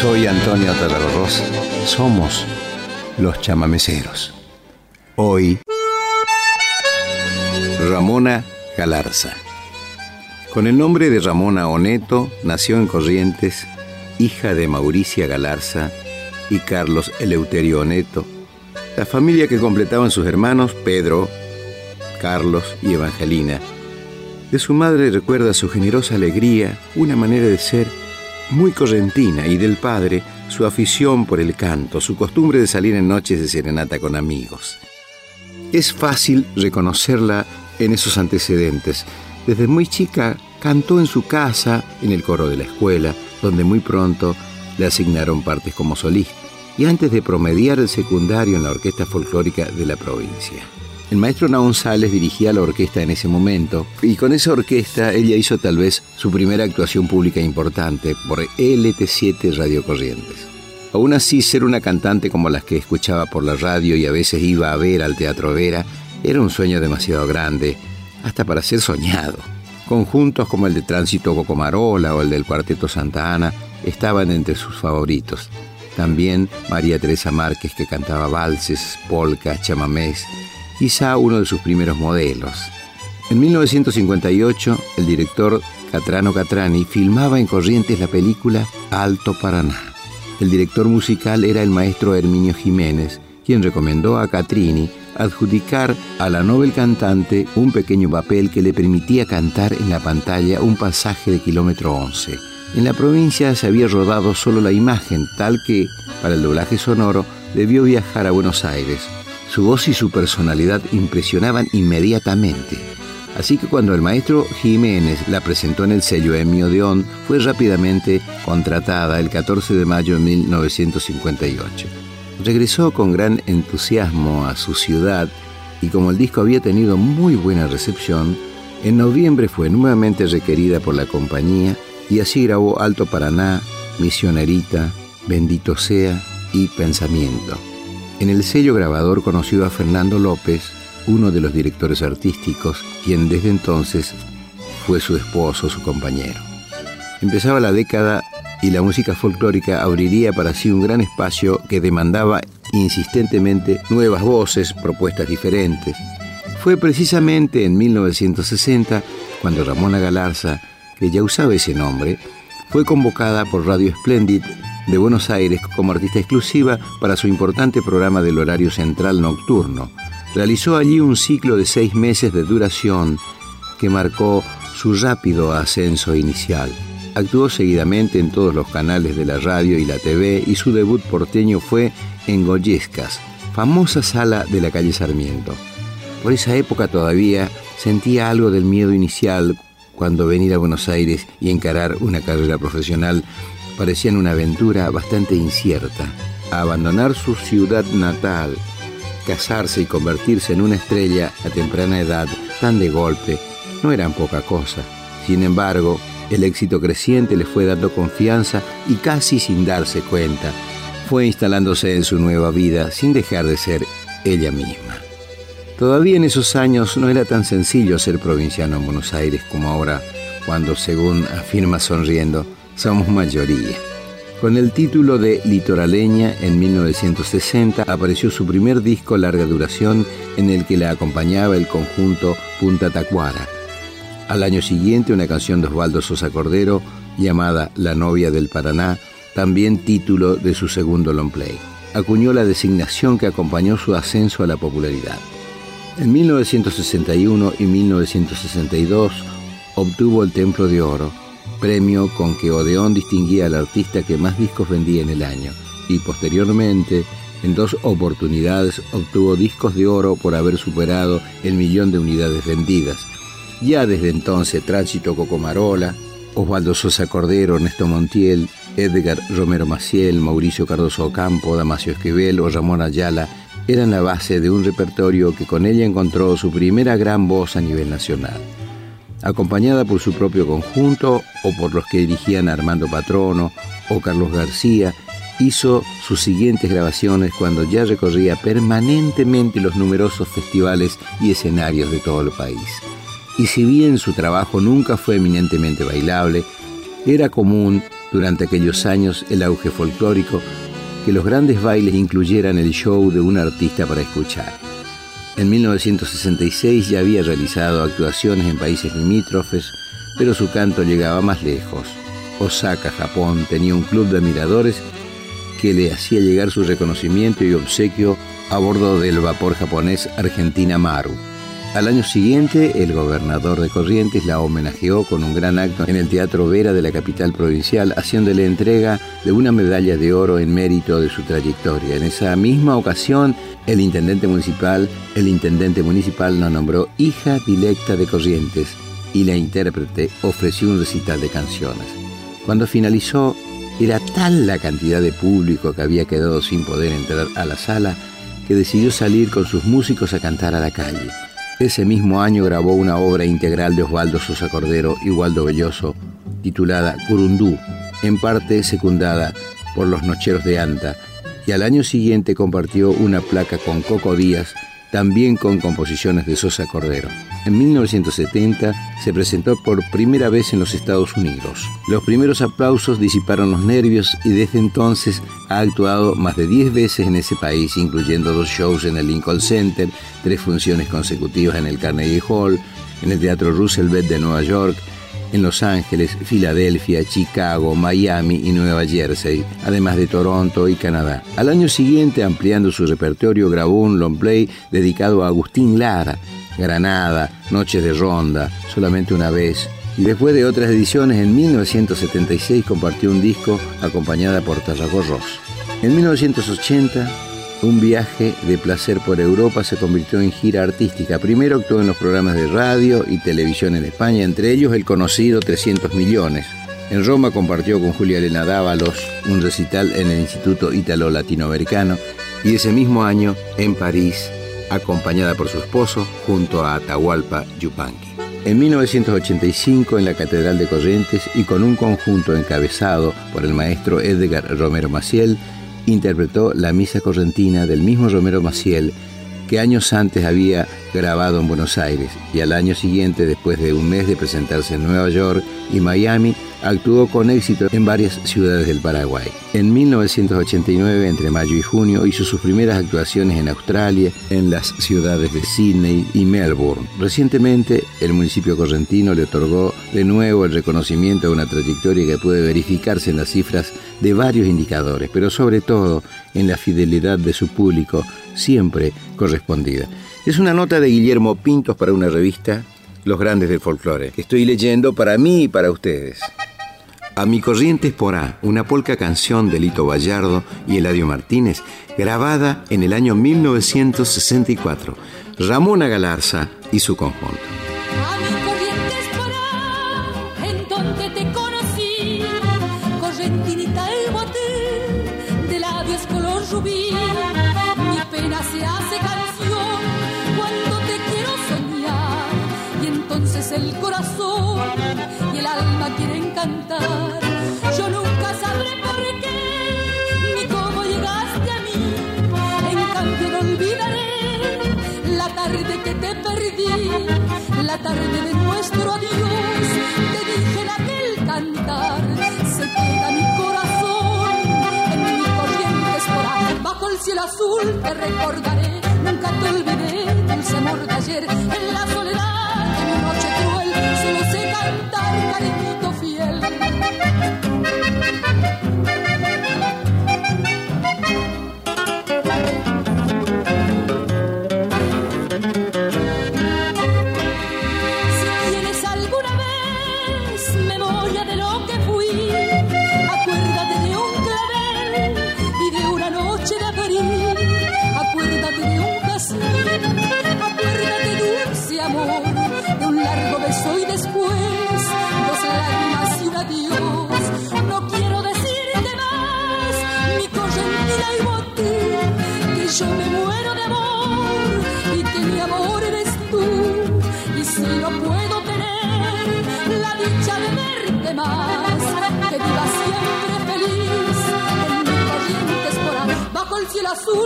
Soy Antonio Tararroz. Somos los chamameceros. Hoy, Ramona Galarza. Con el nombre de Ramona Oneto, nació en Corrientes, hija de Mauricia Galarza y Carlos Eleuterio Oneto, la familia que completaban sus hermanos Pedro, Carlos y Evangelina. De su madre recuerda su generosa alegría, una manera de ser muy correntina, y del padre su afición por el canto, su costumbre de salir en noches de serenata con amigos. Es fácil reconocerla en esos antecedentes. Desde muy chica cantó en su casa, en el coro de la escuela, donde muy pronto le asignaron partes como solista, y antes de promediar el secundario en la orquesta folclórica de la provincia. El maestro Naón Sales dirigía la orquesta en ese momento y con esa orquesta ella hizo tal vez su primera actuación pública importante por LT7 Radio Corrientes. Aún así, ser una cantante como las que escuchaba por la radio y a veces iba a ver al Teatro Vera era un sueño demasiado grande, hasta para ser soñado. Conjuntos como el de Tránsito Cocomarola o el del Cuarteto Santa Ana estaban entre sus favoritos. También María Teresa Márquez que cantaba valses, polcas, chamamés quizá uno de sus primeros modelos. En 1958, el director Catrano Catrani filmaba en Corrientes la película Alto Paraná. El director musical era el maestro Herminio Jiménez, quien recomendó a Catrini adjudicar a la novel cantante un pequeño papel que le permitía cantar en la pantalla un pasaje de kilómetro 11. En la provincia se había rodado solo la imagen, tal que, para el doblaje sonoro, debió viajar a Buenos Aires, su voz y su personalidad impresionaban inmediatamente. Así que cuando el maestro Jiménez la presentó en el sello Emio Deón, fue rápidamente contratada el 14 de mayo de 1958. Regresó con gran entusiasmo a su ciudad y como el disco había tenido muy buena recepción, en noviembre fue nuevamente requerida por la compañía y así grabó Alto Paraná, Misionerita, Bendito sea y Pensamiento. En el sello grabador conoció a Fernando López, uno de los directores artísticos, quien desde entonces fue su esposo, su compañero. Empezaba la década y la música folclórica abriría para sí un gran espacio que demandaba insistentemente nuevas voces, propuestas diferentes. Fue precisamente en 1960 cuando Ramona Galarza, que ya usaba ese nombre, fue convocada por Radio Splendid de Buenos Aires como artista exclusiva para su importante programa del horario central nocturno. Realizó allí un ciclo de seis meses de duración que marcó su rápido ascenso inicial. Actuó seguidamente en todos los canales de la radio y la TV y su debut porteño fue en Goyescas, famosa sala de la calle Sarmiento. Por esa época todavía sentía algo del miedo inicial cuando venir a Buenos Aires y encarar una carrera profesional parecían una aventura bastante incierta. Abandonar su ciudad natal, casarse y convertirse en una estrella a temprana edad, tan de golpe, no eran poca cosa. Sin embargo, el éxito creciente le fue dando confianza y casi sin darse cuenta, fue instalándose en su nueva vida sin dejar de ser ella misma. Todavía en esos años no era tan sencillo ser provinciano en Buenos Aires como ahora, cuando, según afirma sonriendo, somos mayoría. Con el título de Litoraleña, en 1960 apareció su primer disco larga duración en el que la acompañaba el conjunto Punta Tacuara. Al año siguiente una canción de Osvaldo Sosa Cordero llamada La novia del Paraná, también título de su segundo long play. Acuñó la designación que acompañó su ascenso a la popularidad. En 1961 y 1962 obtuvo el Templo de Oro, premio con que Odeón distinguía al artista que más discos vendía en el año, y posteriormente, en dos oportunidades, obtuvo discos de oro por haber superado el millón de unidades vendidas. Ya desde entonces, Tránsito Cocomarola, Osvaldo Sosa Cordero, Ernesto Montiel, Edgar Romero Maciel, Mauricio Cardoso Ocampo, Damasio Esquivel o Ramón Ayala eran la base de un repertorio que con ella encontró su primera gran voz a nivel nacional acompañada por su propio conjunto o por los que dirigían Armando Patrono o Carlos García, hizo sus siguientes grabaciones cuando ya recorría permanentemente los numerosos festivales y escenarios de todo el país. Y si bien su trabajo nunca fue eminentemente bailable, era común durante aquellos años el auge folclórico que los grandes bailes incluyeran el show de un artista para escuchar. En 1966 ya había realizado actuaciones en países limítrofes, pero su canto llegaba más lejos. Osaka, Japón, tenía un club de admiradores que le hacía llegar su reconocimiento y obsequio a bordo del vapor japonés Argentina Maru. Al año siguiente, el gobernador de Corrientes la homenajeó con un gran acto en el Teatro Vera de la capital provincial, haciéndole entrega de una medalla de oro en mérito de su trayectoria. En esa misma ocasión, el intendente municipal, el intendente municipal la nombró hija directa de Corrientes y la intérprete ofreció un recital de canciones. Cuando finalizó, era tal la cantidad de público que había quedado sin poder entrar a la sala que decidió salir con sus músicos a cantar a la calle. Ese mismo año grabó una obra integral de Osvaldo Sosa Cordero y Waldo Belloso, titulada Curundú, en parte secundada por Los Nocheros de Anta, y al año siguiente compartió una placa con Coco Díaz también con composiciones de Sosa Cordero. En 1970 se presentó por primera vez en los Estados Unidos. Los primeros aplausos disiparon los nervios y desde entonces ha actuado más de 10 veces en ese país, incluyendo dos shows en el Lincoln Center, tres funciones consecutivas en el Carnegie Hall, en el Teatro Roosevelt de Nueva York, en Los Ángeles, Filadelfia, Chicago, Miami y Nueva Jersey, además de Toronto y Canadá. Al año siguiente, ampliando su repertorio, grabó un long play dedicado a Agustín Lara, Granada, Noches de Ronda, solamente una vez. Y después de otras ediciones, en 1976 compartió un disco acompañada por Tarragó Ross. En 1980 un viaje de placer por Europa se convirtió en gira artística. Primero actuó en los programas de radio y televisión en España, entre ellos el conocido 300 millones. En Roma compartió con Julia Elena Dávalos un recital en el Instituto Ítalo Latinoamericano y ese mismo año en París, acompañada por su esposo, junto a Atahualpa Yupanqui. En 1985 en la Catedral de Corrientes y con un conjunto encabezado por el maestro Edgar Romero Maciel, interpretó la misa correntina del mismo Romero Maciel que años antes había grabado en Buenos Aires y al año siguiente, después de un mes de presentarse en Nueva York y Miami, actuó con éxito en varias ciudades del Paraguay. En 1989, entre mayo y junio, hizo sus primeras actuaciones en Australia, en las ciudades de Sydney y Melbourne. Recientemente, el municipio correntino le otorgó de nuevo el reconocimiento a una trayectoria que puede verificarse en las cifras de varios indicadores, pero sobre todo en la fidelidad de su público, siempre correspondida. Es una nota de Guillermo Pintos para una revista Los Grandes del Folclore, estoy leyendo para mí y para ustedes. A mi corriente por A, una polca canción de Lito Vallardo y Eladio Martínez, grabada en el año 1964. Ramona Galarza y su conjunto. Azul te recordaré. Nunca te olvidé, dulce amor de ayer,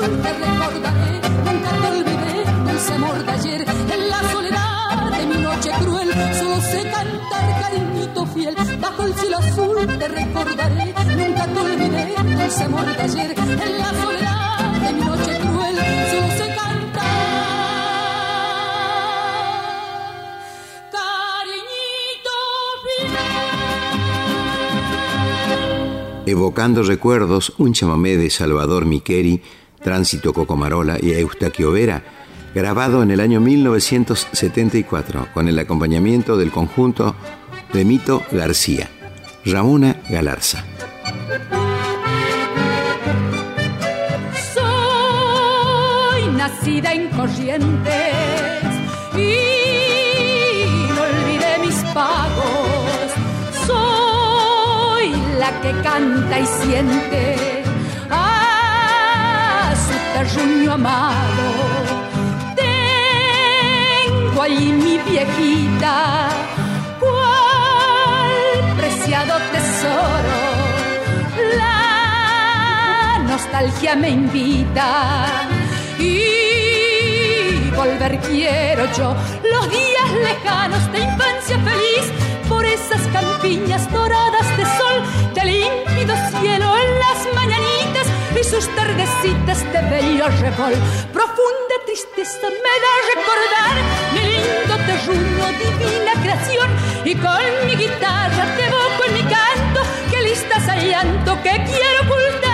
te recordaré, nunca te olvidé, dulce amor de ayer, en la soledad de mi noche cruel, solo sé cantar, cariñito fiel, bajo el cielo azul te recordaré, nunca te olvidé, ese amor de ayer, en la soledad de mi noche cruel, solo se canta. Cariñito fiel. Evocando recuerdos, un chamamé de Salvador Miqueri, Tránsito Cocomarola y Eustaquio Vera, grabado en el año 1974 con el acompañamiento del conjunto de Mito García, Ramona Galarza. Soy nacida en Corrientes y no olvidé mis pagos. Soy la que canta y siente terruño amado. Tengo ahí mi viejita, cual preciado tesoro. La nostalgia me invita y volver quiero yo los días lejanos de infancia feliz por esas campiñas doradas de sol de límpido cielo en las mañanitas sus tardecitas de bello revol. Profunda tristeza me da recordar mi lindo terruño, divina creación y con mi guitarra te evoco en mi canto que listas al llanto que quiero ocultar.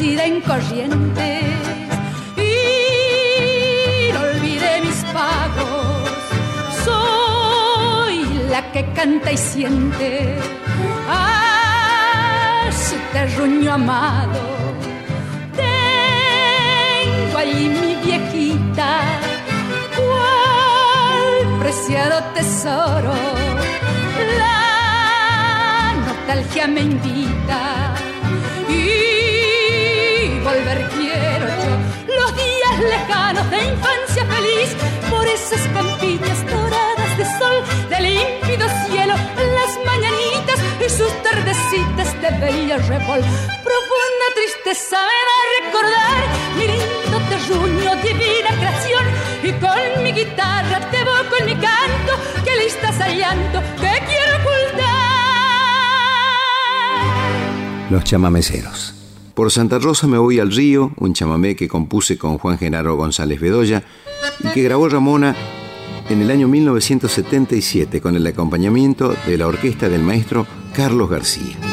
Nacida en Corrientes y no olvidé mis pagos. Soy la que canta y siente a su terruño amado. Tengo ahí mi viejita, cual preciado tesoro. La nostalgia me invita de infancia feliz por esas campiñas doradas de sol de límpido cielo las mañanitas y sus tardecitas de bello revol profunda tristeza me da recordar mi lindo terruño divina creación y con mi guitarra te evoco en mi canto que listas al llanto que quiero ocultar Los chamameceros. Por Santa Rosa me voy al río, un chamamé que compuse con Juan Genaro González Bedoya y que grabó Ramona en el año 1977 con el acompañamiento de la orquesta del maestro Carlos García.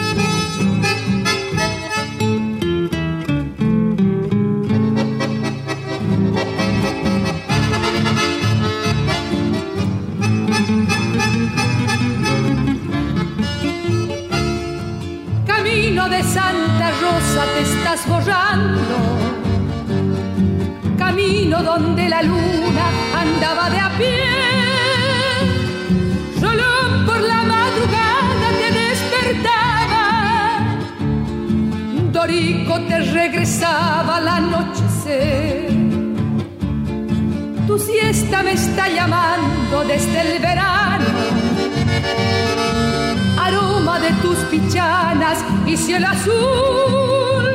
Me está llamando desde el verano aroma de tus pichanas y cielo azul.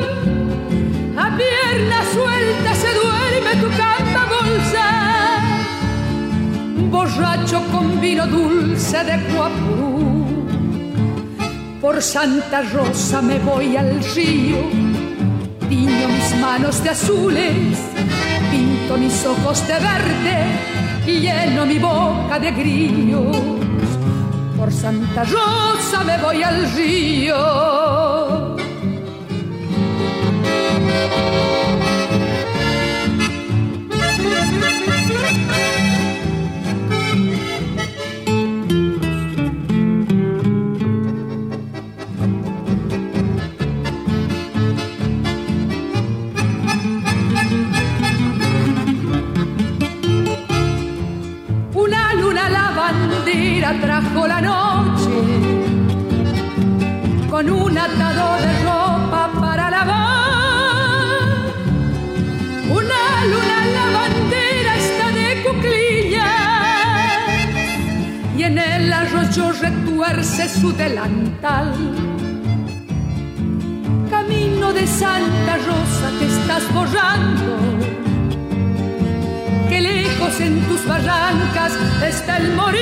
A pierna suelta se duerme tu cama bolsa, borracho con vino dulce de Cuapurú. Por Santa Rosa me voy al río, tiño mis manos de azules, pinto mis ojos de verde lleno mi boca de grillos por Santa Rosa me voy al río. Lavandera trajo la noche con un atado de ropa para lavar. Una luna lavandera está de cuclillas y en mayo retuerce su delantal. Camino de Santa Rosa te estás borrando. Que lejos en tus barrancas está el morir.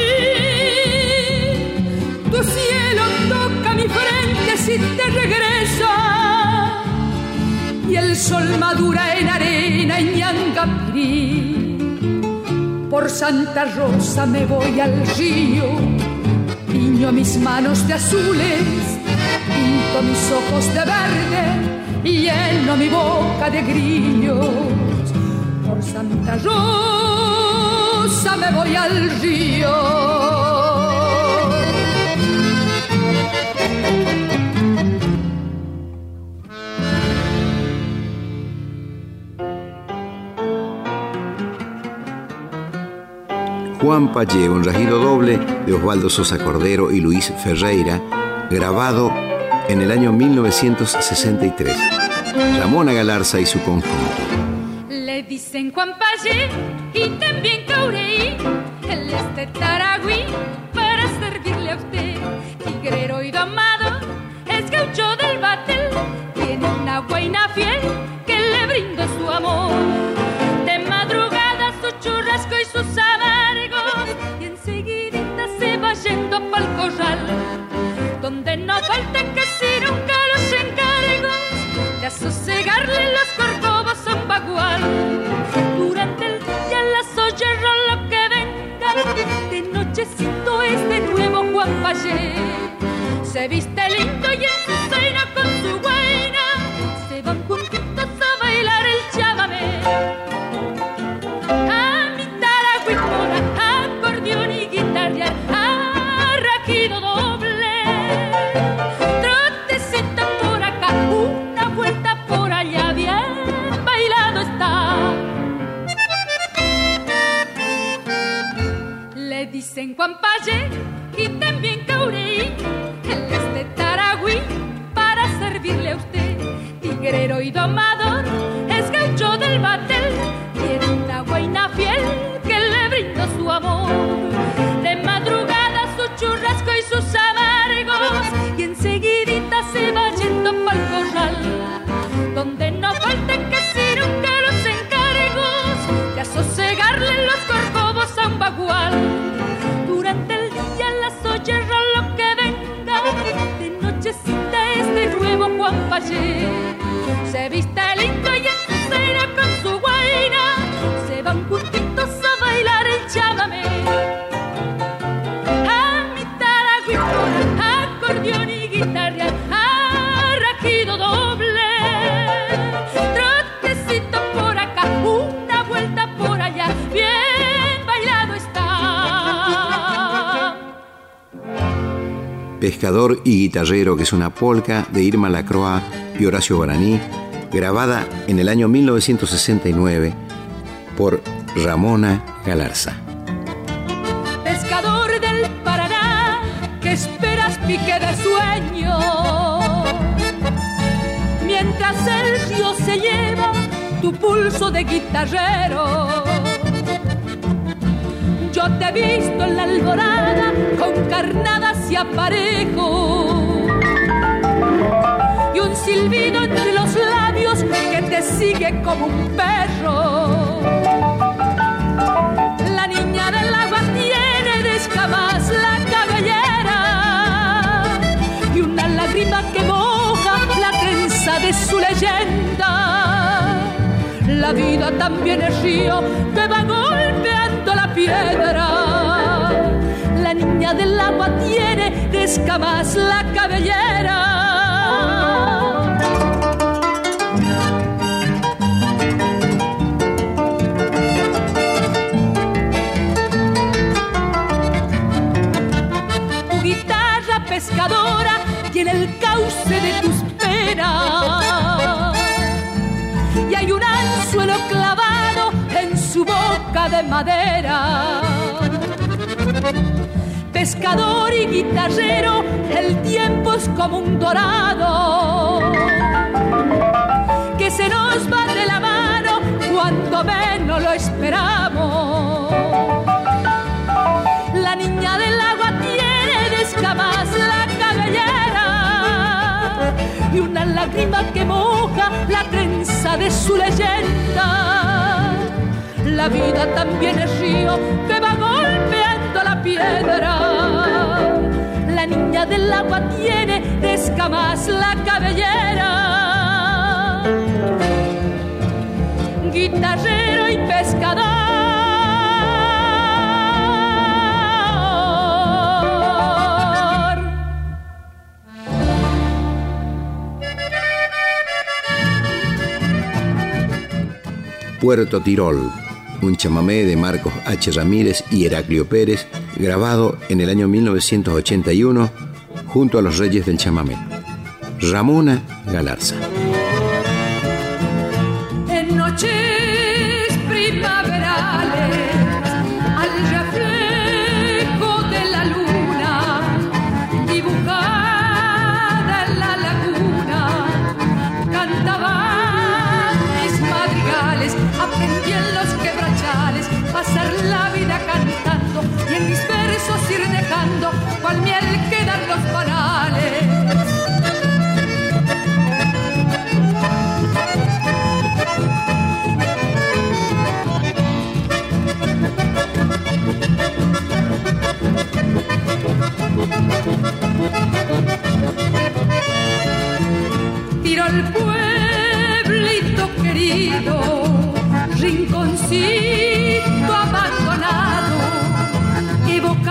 Tu cielo toca mi frente si te regresa. Y el sol madura en arena y ñangapirí por Santa Rosa me voy al río, piño mis manos de azules, pinto mis ojos de verde y lleno mi boca de grillos. Santa Rosa me voy al río. Juan Pallé, un rajido doble de Osvaldo Sosa Cordero y Luis Ferreira, grabado en el año 1963. Ramona Galarza y su conjunto. Dicen Juan y también Caureí, el este Taragüí, para servirle a usted, tigrero y domado, es gaucho del batel, tiene una guaina fiel de nuevo Juan Payé. Se viste lindo y Pescador y Guitarrero, que es una polca de Irma Lacroix y Horacio Guaraní, grabada en el año 1969 por Ramona Galarza. Pescador del Paraná, que esperas pique de sueño, mientras el río se lleva tu pulso de guitarrero yo te he visto en la alborada con carnadas y aparejo. Y un silbido entre los labios que te sigue como un perro. La niña del agua tiene de escamas la cabellera y una lágrima que moja la trenza de su leyenda. La vida también es río que va golpeando la piedra. La niña del agua tiene de escamas la cabellera. Tu guitarra pescadora tiene el cauce de tus penas. Y hay un anzuelo clavado su boca de madera pescador y guitarrero, el tiempo es como un dorado que se nos va de la mano cuando menos lo esperamos. La niña del agua tiene de escamas la cabellera y una lágrima que moja la trenza de su leyenda. La vida también es río que va golpeando la piedra. Del agua tiene de escamas la cabellera. Guitarrero y pescador Puerto Tirol, un chamamé de Marcos H. Ramírez y Heraclio Pérez, grabado en el año 1981 junto a los Reyes del Chamamé. Ramona Galarza. Tiro al pueblito querido, rinconcito abandonado, evocando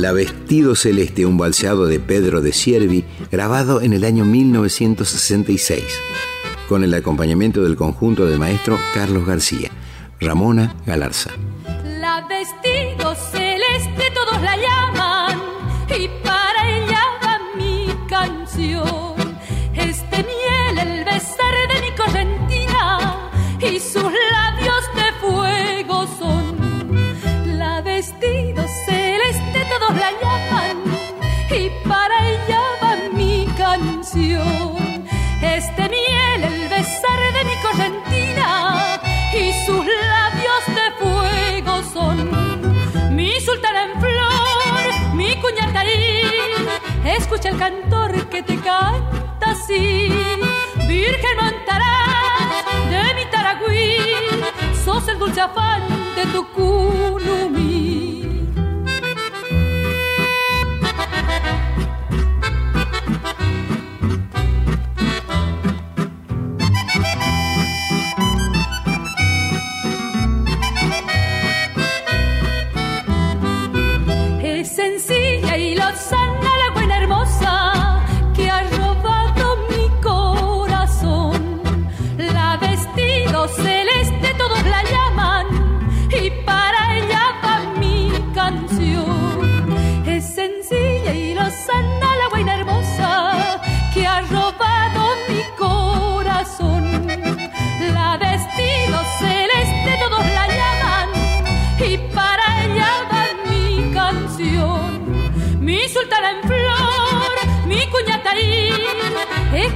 La Vestido Celeste, un balseado de Pedro de Siervi, grabado en el año 1966, con el acompañamiento del conjunto del maestro Carlos García, Ramona Galarza. Dulce afán de tu culumí.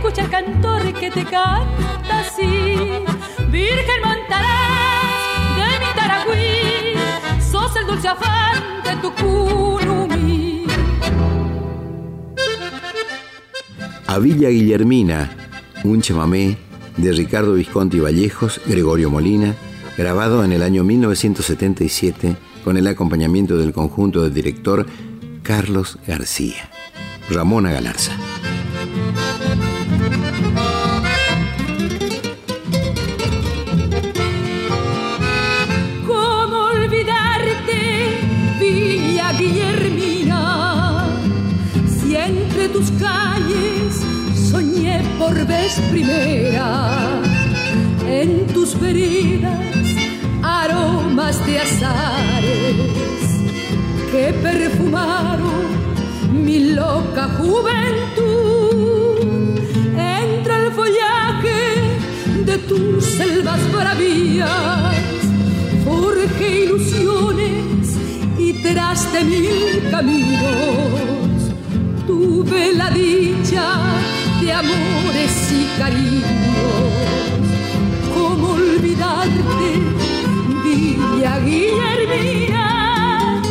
Escucha el cantor que te canta así. Virgen montarás de mi Taragüí, sos el dulce afán de tu curumí. A Villa Guillermina, un chamamé de Ricardo Visconti Vallejos, Gregorio Molina, grabado en el año 1977 con el acompañamiento del conjunto del director Carlos García. Ramona Galarza. Ilusiones y tras de mil caminos tuve la dicha de amores y cariños. ¿Cómo olvidarte, Villa Guillermina?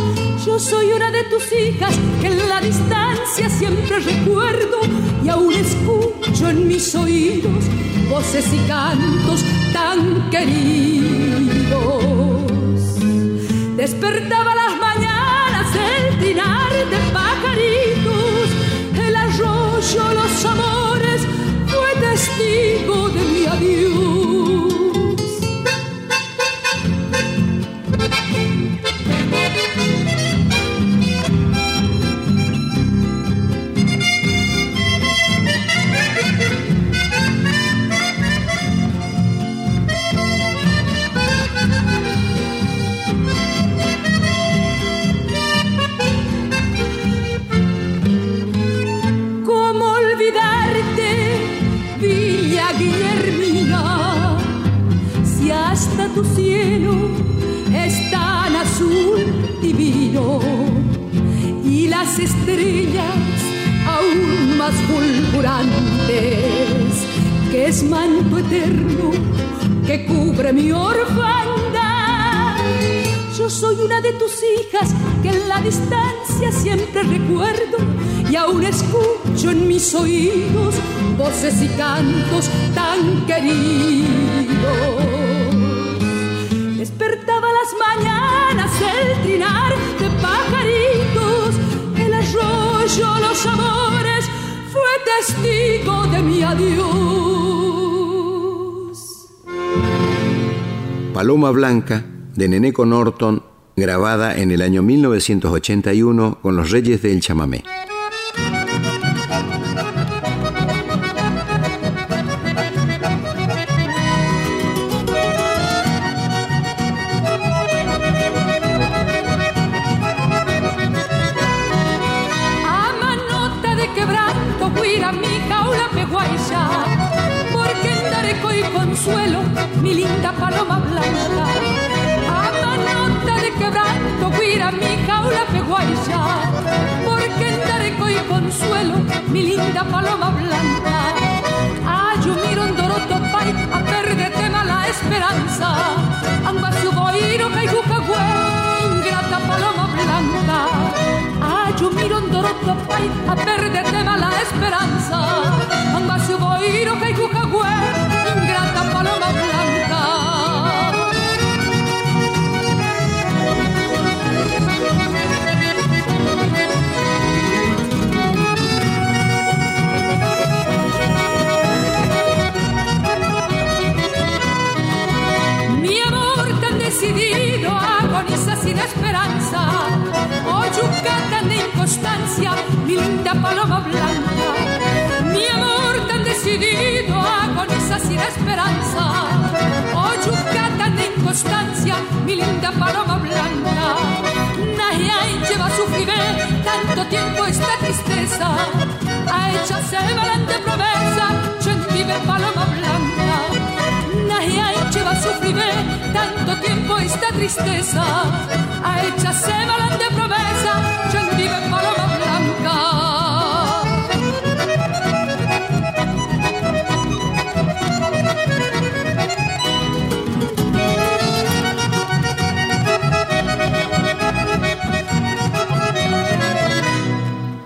Yo soy una de tus hijas que en la distancia siempre recuerdo y aún escucho en mis oídos voces y cantos tan queridos. Despertaba las mañanas que es manto eterno que cubre mi orfandad. Yo soy una de tus hijas que en la distancia siempre recuerdo y aún escucho en mis oídos voces y cantos tan queridos. Despertaba las mañanas el trinar de pajaritos, el arroyo, los amores, testigo de mi adiós. Paloma Blanca, de Neneco Norton, grabada en el año 1981 con los Reyes del Chamamé.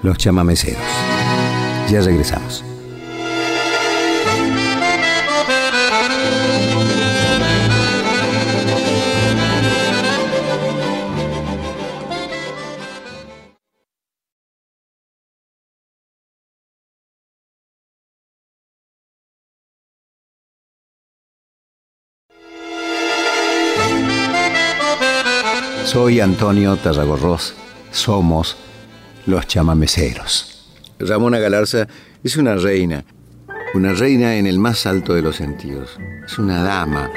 los chamameceros. Ya regresamos. Soy Antonio Tarragorros. Somos los chamameceros. Ramona Galarza es una reina, una reina en el más alto de los sentidos. Es una dama,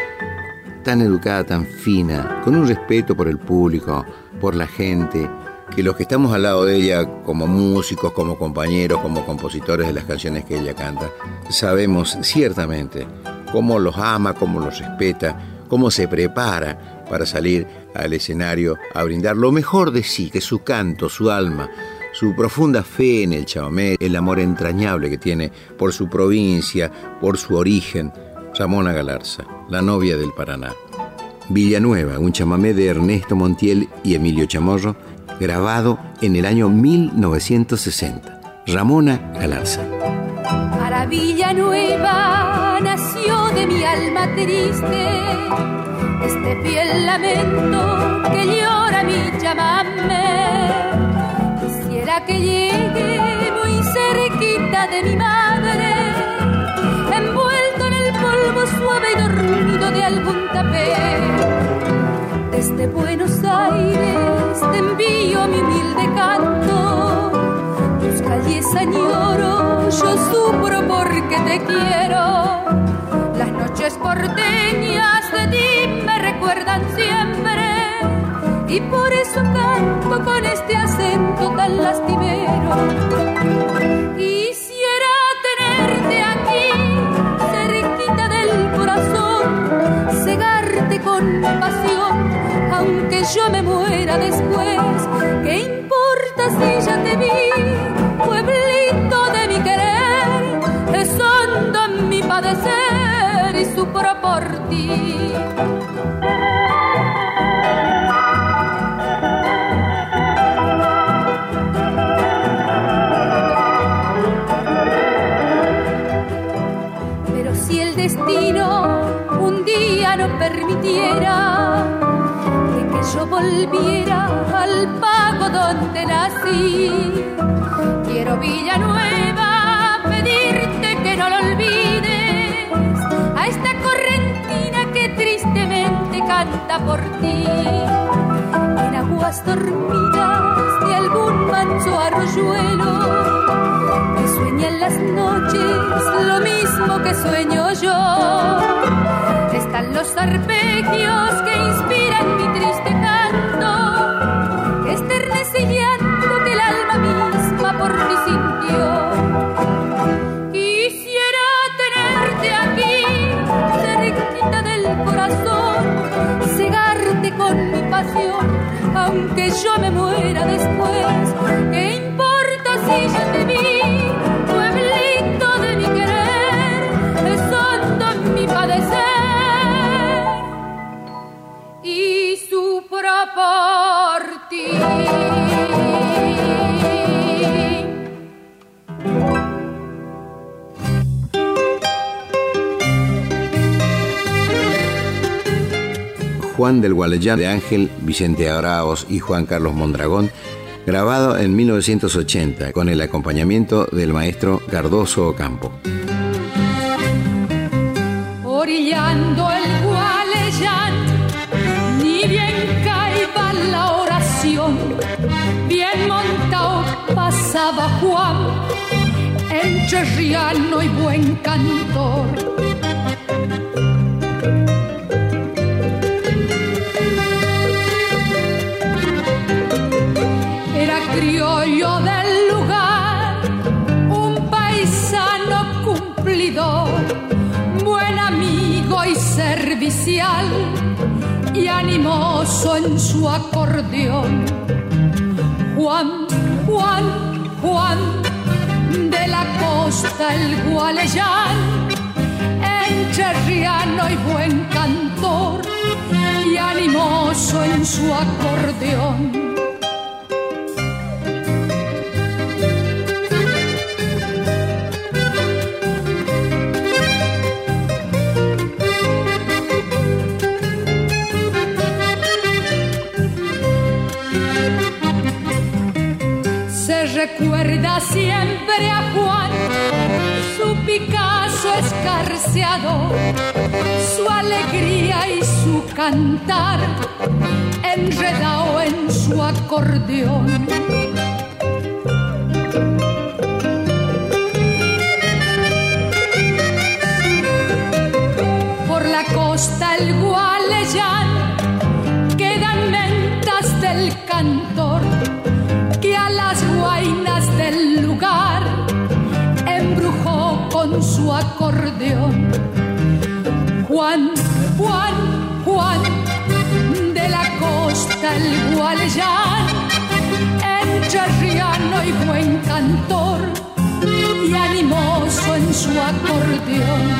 tan educada, tan fina, con un respeto por el público, por la gente, que los que estamos al lado de ella, como músicos, como compañeros, como compositores de las canciones que ella canta, sabemos ciertamente cómo los ama, cómo los respeta, cómo se prepara para salir al escenario a brindar lo mejor de sí, que su canto, su alma, su profunda fe en el chamamé, el amor entrañable que tiene por su provincia, por su origen. Ramona Galarza, la novia del Paraná. Villanueva, un chamamé de Ernesto Montiel y Emilio Chamorro, grabado en el año 1960. Ramona Galarza. Para Villanueva nació de mi alma triste este fiel lamento que llora mi chamamé. Que llegue muy cerquita de mi madre, envuelto en el polvo suave y dormido de algún tapé desde Buenos Aires te envío mi humilde canto. Tus calles añoro, yo sufro porque te quiero. Las noches porteñas de ti me recuerdan siempre. Y por eso canto con este acento tan lastimero. Quisiera tenerte aquí, cerquita del corazón, cegarte con pasión aunque yo me muera después, ¿qué importa si ya te vi, pueblito de mi querer? Es hondo mi padecer y sufro por ti. Quiero Villanueva pedirte que no lo olvides, a esta correntina que tristemente canta por ti. En aguas dormidas de algún manso arroyuelo, que sueña en las noches lo mismo que sueño yo. Están los arpegios que inspiran mi Juan del Gualeyán de Ángel, Vicente Araos y Juan Carlos Mondragón, grabado en 1980 con el acompañamiento del maestro Cardoso Ocampo. Orillando el Gualeyán, ni bien caiba la oración, bien montado pasaba Juan, encherriano y buen cantor en su acordeón. Juan, Juan, Juan, de la costa el Gualeyán, encherriano y buen cantor y animoso en su acordeón. Recuerda siempre a Juan, su Picasso escarceado, su alegría y su cantar, enredado en su acordeón. Por la costa el Gualeyán Juan, Juan, Juan, de la costa el Gualeyán, encherriano y buen cantor, y animoso en su acordeón.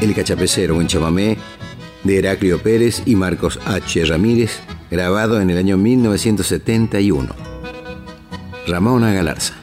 El Cachapecero, un chamamé de Heraclio Pérez y Marcos H. Ramírez, grabado en el año 1971. Ramona Galarza.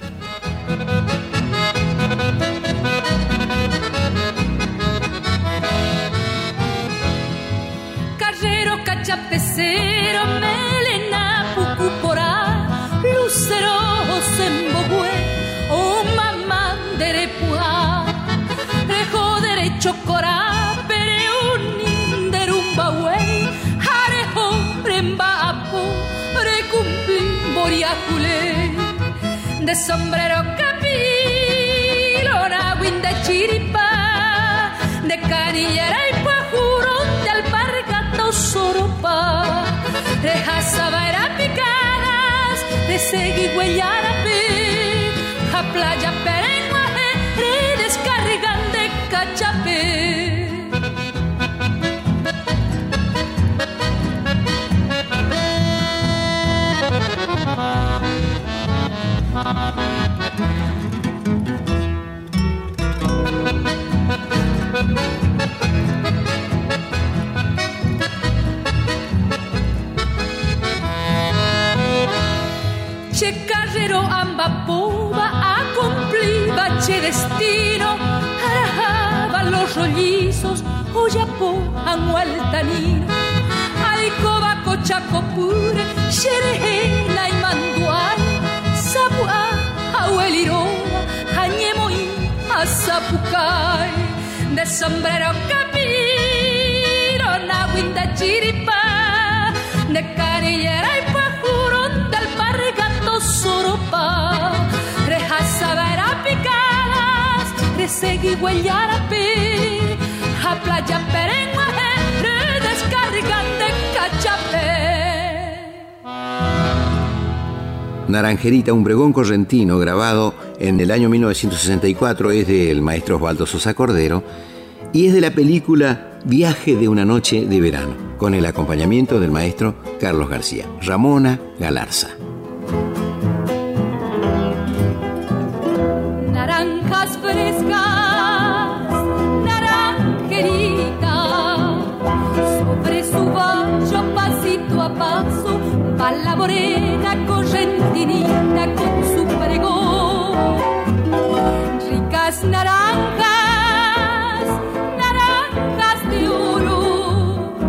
Anualtanino alcoba cochacopure xerejela y manduay sapua abueliroa añemoy azapucay. De sombrero capiro nahuinda chiripa. De canillera y pajurón del pargato soropa. Rejasabera picadas resegui huellarape Naranjerita, un bregón correntino grabado en el año 1964, es del maestro Osvaldo Sosa Cordero y es de la película Viaje de una noche de verano, con el acompañamiento del maestro Carlos García. Ramona Galarza. naranjas frescas, naranjerita, sobre su pasito a paso, va la morena con su pregón. Ricas naranjas, naranjas de oro,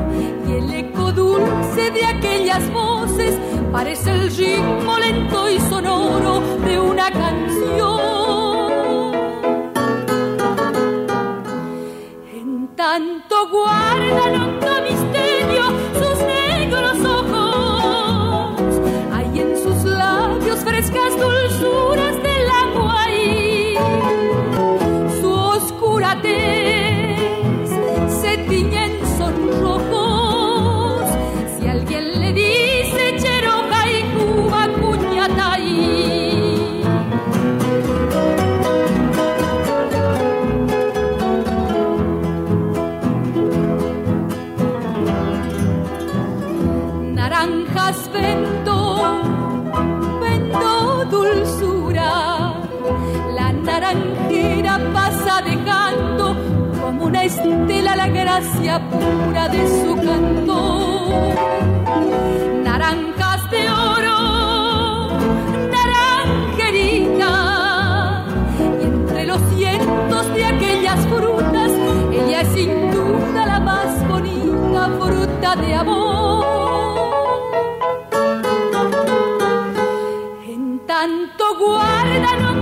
y el eco dulce de aquellas voces parece el ritmo lento y sonoro de una canción. En tanto guardan Naranjas vendo, vendo dulzura. La naranjera pasa dejando con destila la gracia pura de su canto. Naranjas de oro, naranjerita, y entre los cientos de aquellas frutas, ella es sin duda la más bonita fruta de amor.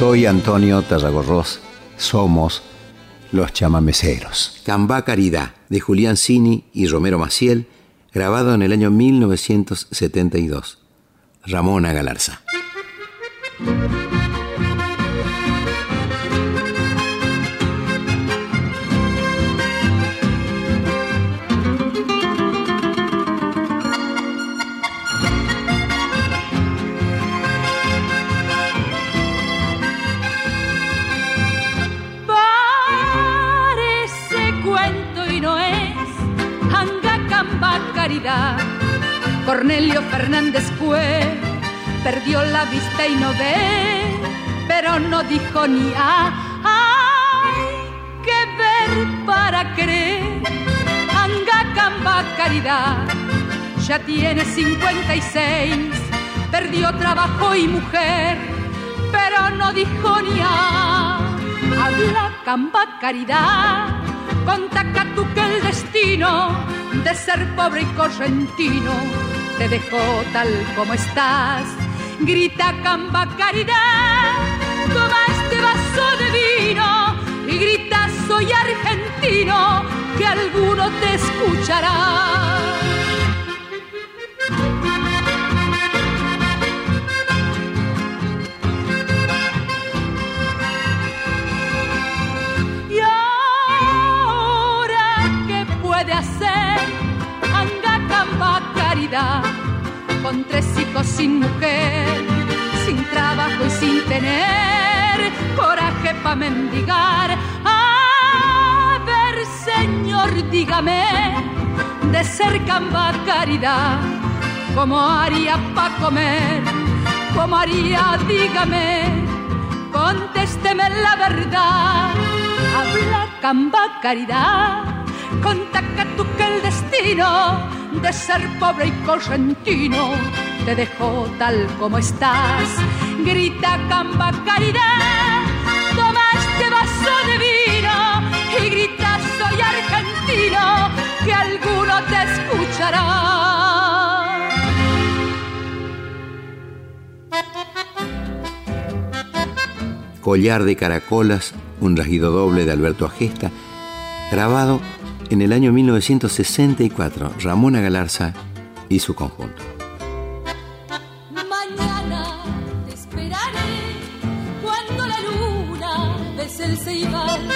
Soy Antonio Tarragorros. Somos los chamameceros. Cambá Caridad, de Julián Cini y Romero Maciel, grabado en el año 1972. Ramona Galarza. Cornelio Fernández fue, perdió la vista y no ve, pero no dijo ni a. Hay que ver para creer. Angacamba Caridad ya tiene 56, perdió trabajo y mujer, pero no dijo ni a. Habla Camba Caridad, contaca tú que el destino de ser pobre y correntino te dejó tal como estás. Grita Camba Caridad, toma este vaso de vino y grita soy argentino, que alguno te escuchará. Con tres hijos sin mujer, sin trabajo y sin tener coraje para mendigar. A ver, señor, dígame, de ser Camba Caridad, ¿cómo haría para comer? ¿Cómo haría, dígame? Contésteme la verdad. Habla Camba Caridad. Contaca tú que el destino de ser pobre y correntino te dejó tal como estás. Grita Camba Caridad. Toma este vaso de vino y grita soy argentino que alguno te escuchará. Collar de Caracolas, un rasguido doble de Alberto Agesta, grabado en el año 1964, Ramona Galarza y su conjunto. Mañana te esperaré cuando la luna bese el ceibal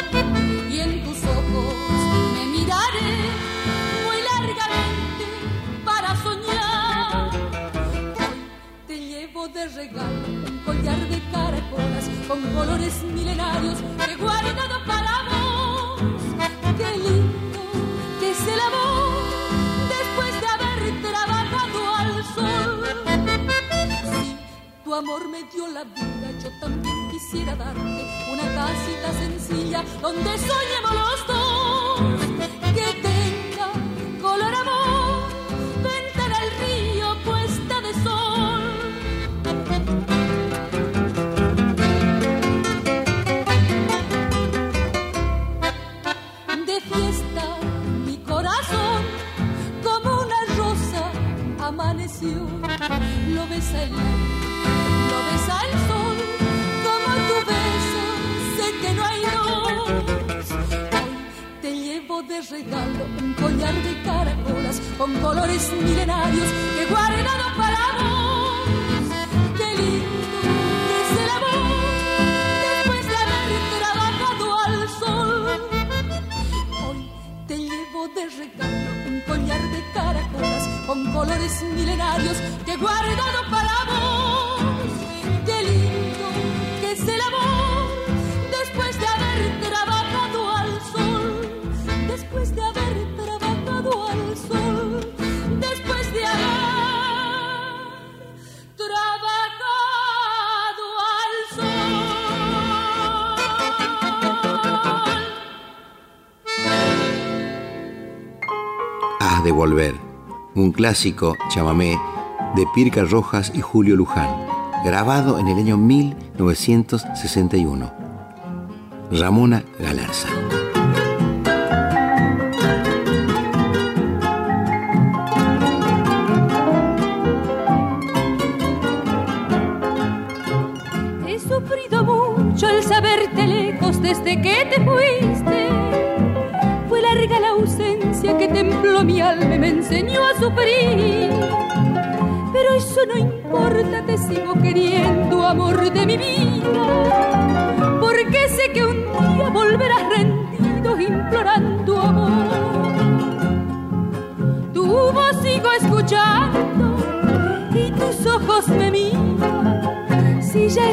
y en tus ojos me miraré muy largamente para soñar. Hoy te llevo de regalo un collar de caracolas con colores milenarios que guardado para amor me dio la vida, yo también quisiera darte una casita sencilla donde soñemos los dos. Que tenga color amor, ventana al río puesta de sol. De fiesta mi corazón como una rosa amaneció. Lo besa el de regalo un collar de caracolas con colores milenarios que he guardado para vos. Qué lindo es el amor después de haber trabajado al sol. Hoy te llevo de regalo un collar de caracolas con colores milenarios que he guardado para vos. Volver, un clásico chamamé de Pirca Rojas y Julio Luján, grabado en el año 1961. Ramona Galarza.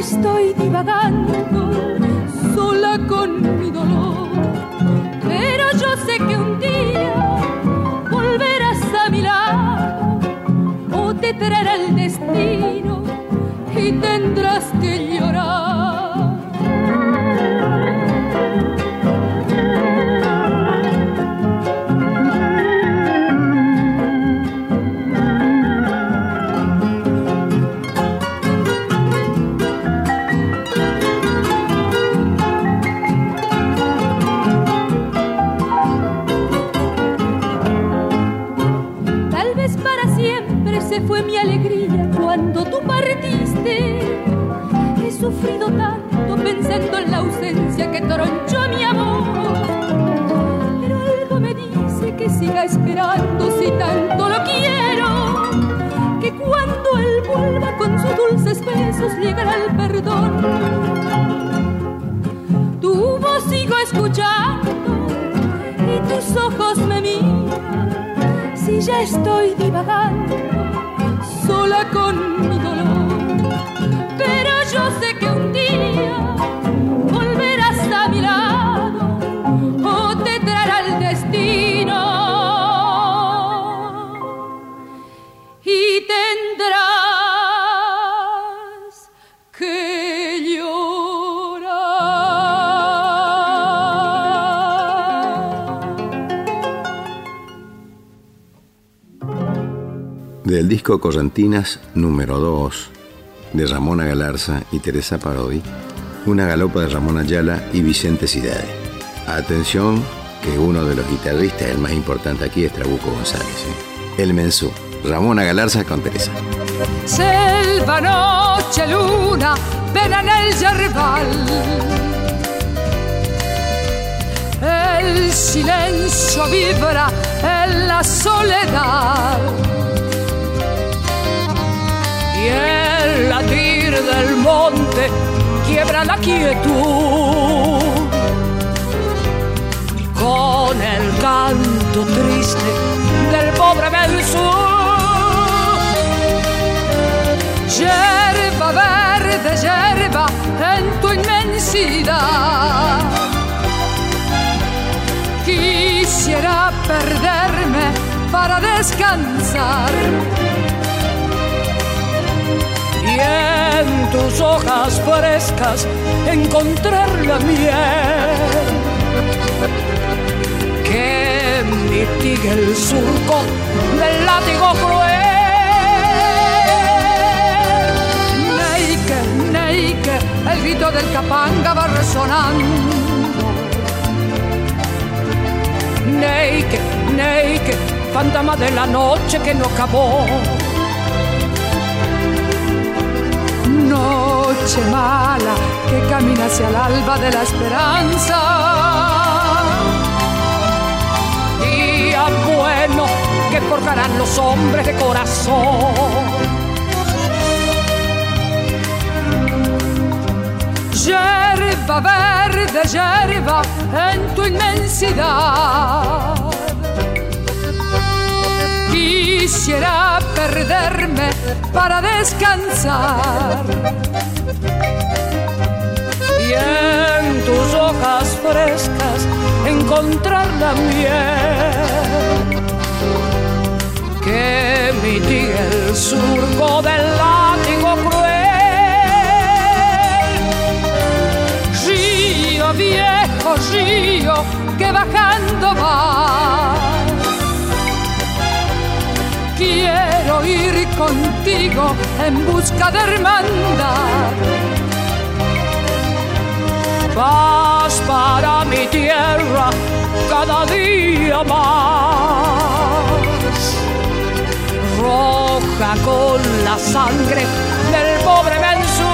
Estoy disco Correntinas número 2 de Ramona Galarza y Teresa Parodi, una galopa de Ramón Ayala y Vicente Cidade. Atención que uno de los guitarristas, el más importante aquí, es Trabuco González. ¿eh? El Mensú, Ramona Galarza con Teresa. Selva, noche, luna, ven en el yerbal. El silencio vibra en la soledad. Del monte quiebra la quietud. Con el canto triste del pobre mensú. Yerba verde, yerba en tu inmensidad. Quisiera perderme para descansar. Y en tus hojas frescas encontrar la miel que mitigue el surco del látigo cruel. Neike, Neike, el grito del capanga va resonando. Neike, Neike, fantasma de la noche que no acabó. Noche mala que camina hacia el alba de la esperanza. Día bueno que forjarán los hombres de corazón. Yerba verde, yerba en tu inmensidad. quisiera para descansar. Y en tus hojas frescas encontrar la miel que mitigue el surco del látigo cruel. Río viejo, río que bajando va quiero ir contigo en busca de hermandad. Vas para mi tierra cada día más, roja con la sangre del pobre mensú.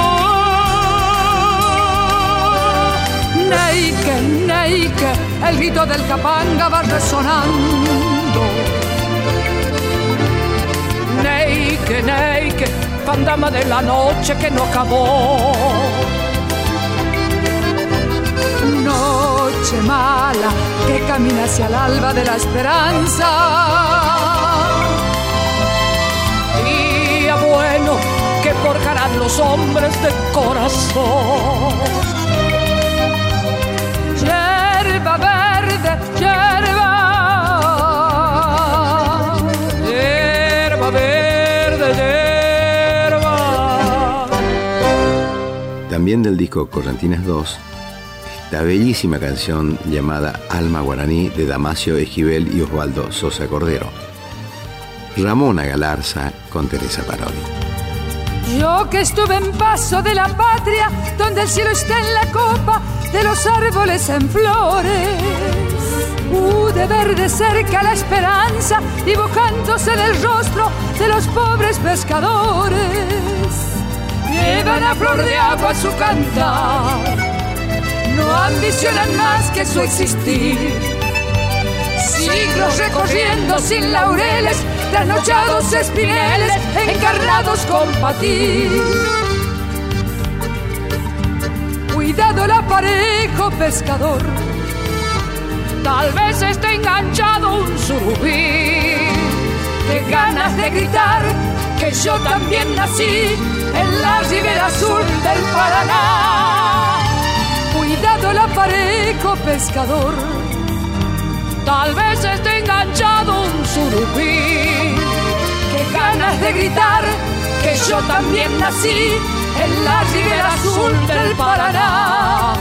Neike, Neike, el grito del capanga va resonando Neike, Neike, fantasma de la noche que no acabó. Noche mala que camina hacia el alba de la esperanza. Día bueno que forjarán los hombres de corazón. También del disco Correntinas 2, esta bellísima canción llamada Alma Guaraní de Damasio Esquivel y Osvaldo Sosa Cordero. Ramona Galarza con Teresa Parodi. Yo que estuve en paso de la patria, donde el cielo está en la copa de los árboles en flores. Pude ver de cerca la esperanza dibujándose en el rostro de los pobres pescadores llevan a flor de agua su cantar, no ambicionan más que su existir. Siglos recorriendo sin laureles, trasnochados espineles, encarnados con patir. Cuidado el aparejo pescador, tal vez esté enganchado un surubí. De ganas de gritar que yo también nací en la ribera azul del Paraná. Cuidado el aparejo pescador, tal vez esté enganchado un surubí. Qué ganas de gritar que yo también nací en la ribera azul del Paraná.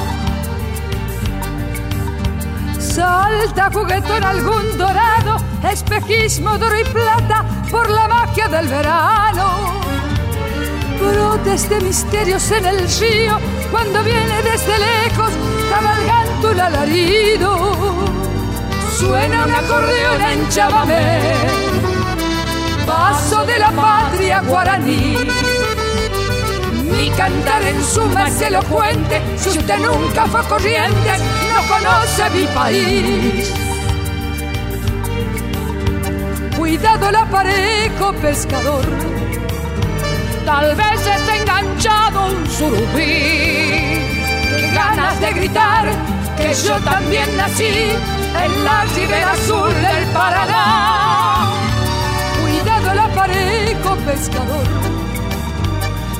Salta juguetón algún dorado, espejismo de y plata por la magia del verano brotes de misterios en el río cuando viene desde lejos cabalgando el alarido. Suena un acordeón en Chabamé, paso de la patria guaraní. Mi cantar en suma es elocuente, si usted nunca fue corriente, no conoce mi país. Cuidado el aparejo pescador Tal vez esté enganchado un surubí. Qué ganas de gritar que yo también nací en la ribera azul del Paraná. Cuidado el aparejo pescador.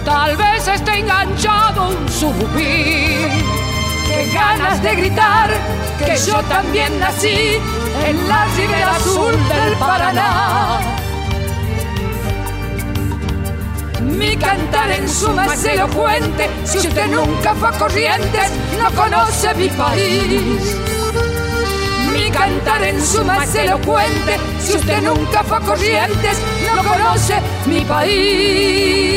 Tal vez esté enganchado un surubí. Qué ganas de gritar que yo también nací en la ribera azul del Paraná. Mi cantar en suma es elocuente. Si usted nunca fue a Corrientes, no conoce mi país. Mi cantar en suma es elocuente. Si usted nunca fue a Corrientes, no conoce mi país.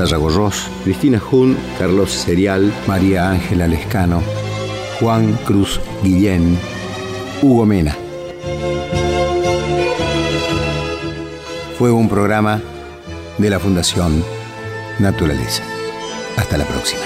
Tarragorros, Cristina Jun, Carlos Serial, María Ángela Lescano, Juan Cruz Guillén, Hugo Mena. Fue un programa de la Fundación Naturaleza. Hasta la próxima.